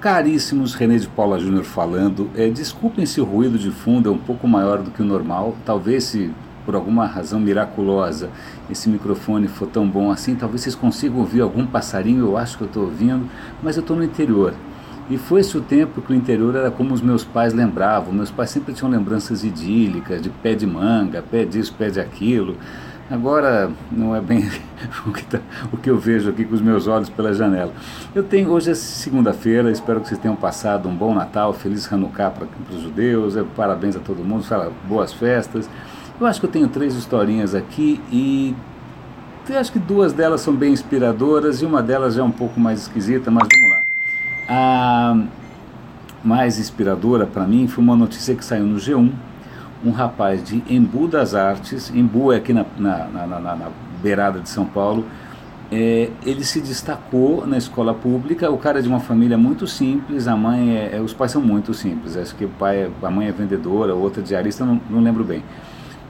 Caríssimos, René de Paula Júnior falando. É, desculpem se o ruído de fundo é um pouco maior do que o normal. Talvez se por alguma razão miraculosa esse microfone for tão bom assim, talvez vocês consigam ouvir algum passarinho, eu acho que eu estou ouvindo, mas eu estou no interior. E foi-se o tempo que o interior era como os meus pais lembravam. Meus pais sempre tinham lembranças idílicas, de pé de manga, pé disso, pé de aquilo. Agora não é bem o que, tá, o que eu vejo aqui com os meus olhos pela janela. Eu tenho hoje é segunda-feira, espero que vocês tenham passado um bom Natal, feliz Hanukkah para os judeus, é, parabéns a todo mundo, fala, boas festas. Eu acho que eu tenho três historinhas aqui e eu acho que duas delas são bem inspiradoras e uma delas é um pouco mais esquisita, mas vamos lá. A mais inspiradora para mim foi uma notícia que saiu no G1 um rapaz de Embu das Artes, Embu é aqui na, na, na, na, na beirada de São Paulo, é, ele se destacou na escola pública. O cara é de uma família muito simples, a mãe é, é os pais são muito simples. Acho que o pai, é, a mãe é vendedora, outra diarista, não, não lembro bem.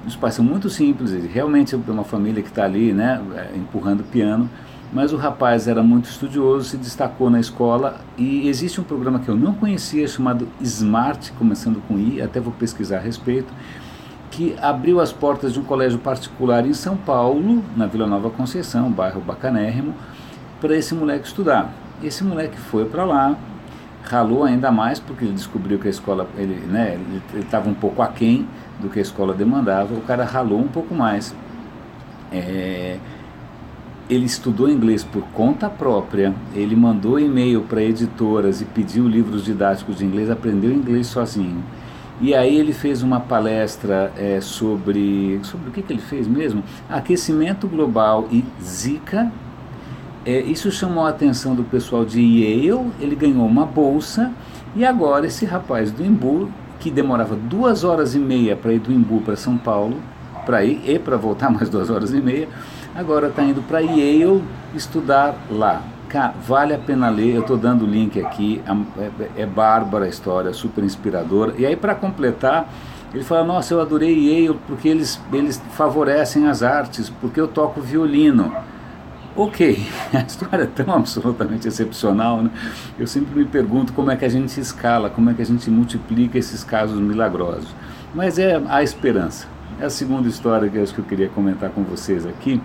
Os pais são muito simples, realmente é uma família que está ali, né, é, empurrando piano. Mas o rapaz era muito estudioso, se destacou na escola e existe um programa que eu não conhecia chamado Smart, começando com I, até vou pesquisar a respeito, que abriu as portas de um colégio particular em São Paulo, na Vila Nova Conceição, bairro Bacanérrimo, para esse moleque estudar. Esse moleque foi para lá, ralou ainda mais porque ele descobriu que a escola ele né estava um pouco aquém do que a escola demandava o cara ralou um pouco mais é, ele estudou inglês por conta própria, ele mandou e-mail para editoras e pediu livros didáticos de inglês, aprendeu inglês sozinho. E aí ele fez uma palestra é, sobre. Sobre o que, que ele fez mesmo? Aquecimento global e Zika. É, isso chamou a atenção do pessoal de Yale, ele ganhou uma bolsa e agora esse rapaz do Imbu, que demorava duas horas e meia para ir do Imbu para São Paulo, para ir e para voltar mais duas horas e meia, agora está indo para Yale estudar lá. vale a pena ler, eu estou dando o link aqui, é, é, bárbara a história, super inspiradora. E aí, para completar, ele fala: Nossa, eu adorei Yale porque eles, eles favorecem as artes, porque eu toco violino. Ok, a história é tão absolutamente excepcional, né? Eu sempre me pergunto como é que a gente escala, como é que a gente multiplica esses casos milagrosos. Mas é a esperança. É a segunda história que eu acho que eu queria comentar com vocês aqui.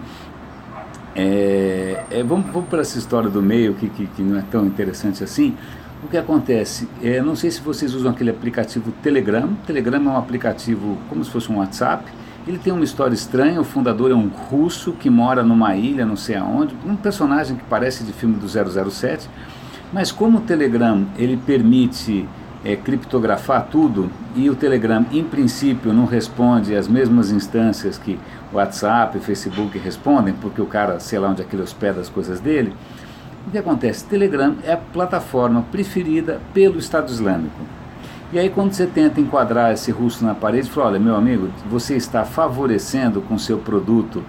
É, é, vamos, vamos para essa história do meio que, que, que, não é tão interessante assim. O que acontece? É, não sei se vocês usam aquele aplicativo Telegram. Telegram é um aplicativo como se fosse um WhatsApp. Ele tem uma história estranha. O fundador é um russo que mora numa ilha, não sei aonde, um personagem que parece de filme do 007. Mas como o Telegram ele permite é, criptografar tudo e o Telegram, em princípio, não responde às mesmas instâncias que WhatsApp e Facebook respondem, porque o cara, sei lá onde é que ele hospeda as coisas dele. O que acontece? Telegram é a plataforma preferida pelo Estado Islâmico. E aí, quando você tenta enquadrar esse russo na parede, fala: olha, meu amigo, você está favorecendo com seu produto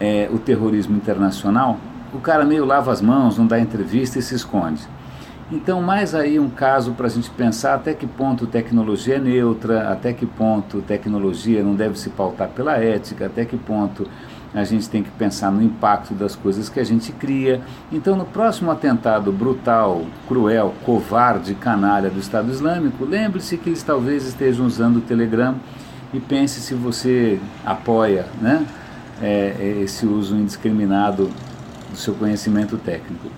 é, o terrorismo internacional. O cara meio lava as mãos, não dá entrevista e se esconde. Então, mais aí um caso para a gente pensar até que ponto tecnologia é neutra, até que ponto tecnologia não deve se pautar pela ética, até que ponto a gente tem que pensar no impacto das coisas que a gente cria. Então, no próximo atentado brutal, cruel, covarde, canalha do Estado Islâmico, lembre-se que eles talvez estejam usando o Telegram e pense se você apoia né, é, esse uso indiscriminado do seu conhecimento técnico.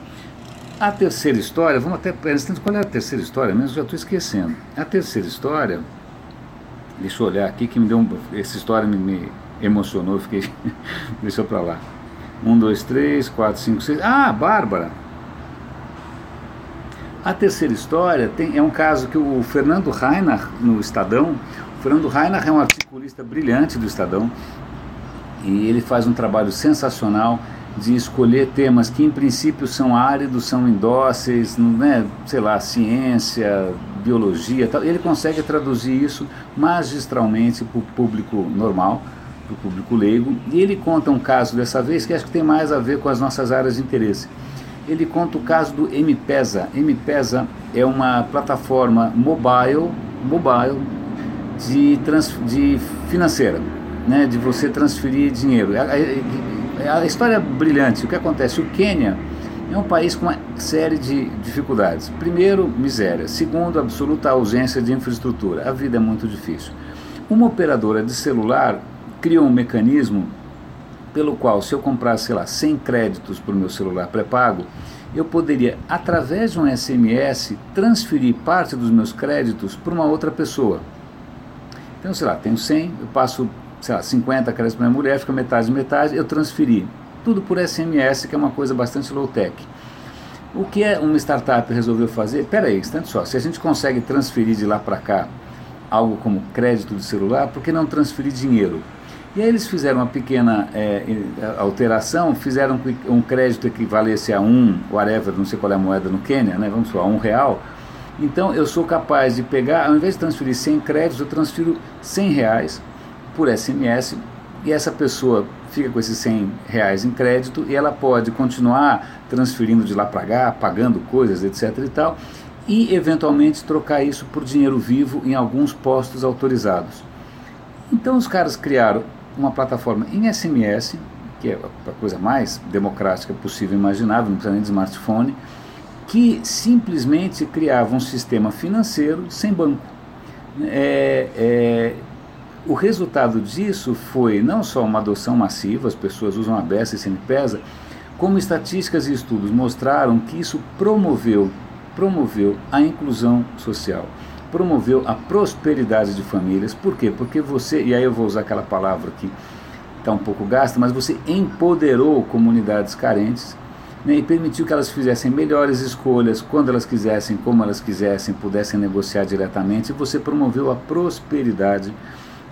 A terceira história, vamos até. Qual é a terceira história? Mesmo já estou esquecendo. A terceira história, deixa eu olhar aqui que me deu um, essa história me, me emocionou, fiquei. deixa para lá. Um, dois, três, quatro, cinco, seis. Ah, Bárbara! A terceira história tem, é um caso que o Fernando Rainer, no Estadão, o Fernando Rainer é um articulista brilhante do Estadão e ele faz um trabalho sensacional de escolher temas que em princípio são áridos, são indóceis, né, sei lá, ciência, biologia, tal. ele consegue traduzir isso magistralmente para o público normal, para o público leigo, e ele conta um caso dessa vez que acho que tem mais a ver com as nossas áreas de interesse. Ele conta o caso do MPESA. MPESA é uma plataforma mobile, mobile de, trans, de financeira, né, de você transferir dinheiro. É, a história é brilhante. O que acontece? O Quênia É um país com uma série de dificuldades. Primeiro, miséria. Segundo, absoluta ausência de infraestrutura. A vida é muito difícil. Uma operadora de celular criou um mecanismo pelo qual, se eu comprasse, sei lá, 100 créditos para o meu celular pré-pago, eu poderia, através de um SMS, transferir parte dos meus créditos para uma outra pessoa. Então, sei lá, tenho 100, eu passo, sei lá, 50 créditos para minha mulher, fica metade metade, eu transferi. Tudo por SMS, que é uma coisa bastante low-tech. O que é uma startup resolveu fazer? Peraí, instante só, se a gente consegue transferir de lá para cá algo como crédito de celular, por que não transferir dinheiro? E aí eles fizeram uma pequena é, alteração, fizeram um crédito que valesse a um, whatever, não sei qual é a moeda no Quênia, né, vamos falar, um real. Então eu sou capaz de pegar, ao invés de transferir 100 créditos, eu transfiro 100 reais por SMS e essa pessoa fica com esses 100 reais em crédito e ela pode continuar transferindo de lá para cá, pagando coisas, etc e tal, e eventualmente trocar isso por dinheiro vivo em alguns postos autorizados. Então os caras criaram uma plataforma em SMS, que é a coisa mais democrática possível imaginável, não precisa nem de smartphone, que simplesmente criava um sistema financeiro sem banco. É, é, o resultado disso foi não só uma adoção massiva, as pessoas usam a Bessa e Senipesa, como estatísticas e estudos mostraram que isso promoveu, promoveu a inclusão social promoveu a prosperidade de famílias. Por quê? Porque você, e aí eu vou usar aquela palavra que está um pouco gasta, mas você empoderou comunidades carentes né, e permitiu que elas fizessem melhores escolhas quando elas quisessem, como elas quisessem, pudessem negociar diretamente. E você promoveu a prosperidade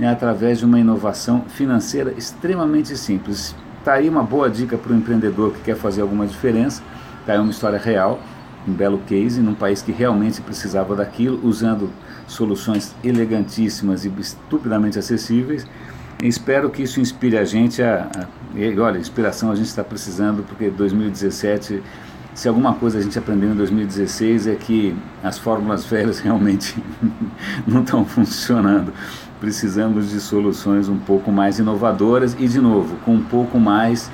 né, através de uma inovação financeira extremamente simples. Está aí uma boa dica para o empreendedor que quer fazer alguma diferença. Está aí uma história real um belo case num país que realmente precisava daquilo, usando soluções elegantíssimas e estupidamente acessíveis. Espero que isso inspire a gente a, a e, olha, inspiração a gente está precisando porque 2017 se alguma coisa a gente aprendeu em 2016 é que as fórmulas velhas realmente não estão funcionando. Precisamos de soluções um pouco mais inovadoras e, de novo, com um pouco mais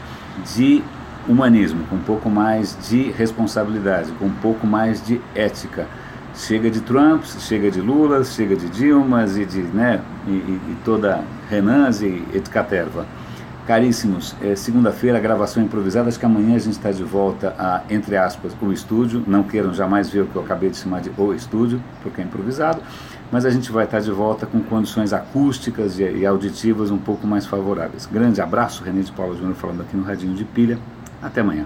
de humanismo, com um pouco mais de responsabilidade, com um pouco mais de ética. Chega de Trumps, chega de Lula, chega de Dilmas e de né, e, e, toda Renans e etcaterva. Caríssimos, é, segunda-feira, gravação improvisada. Acho que amanhã a gente está de volta a, entre aspas, o estúdio. Não queiram jamais ver o que eu acabei de chamar de o estúdio, porque é improvisado. Mas a gente vai estar de volta com condições acústicas e, e auditivas um pouco mais favoráveis. Grande abraço, René de Paula Júnior falando aqui no Radinho de Pilha. Até amanhã.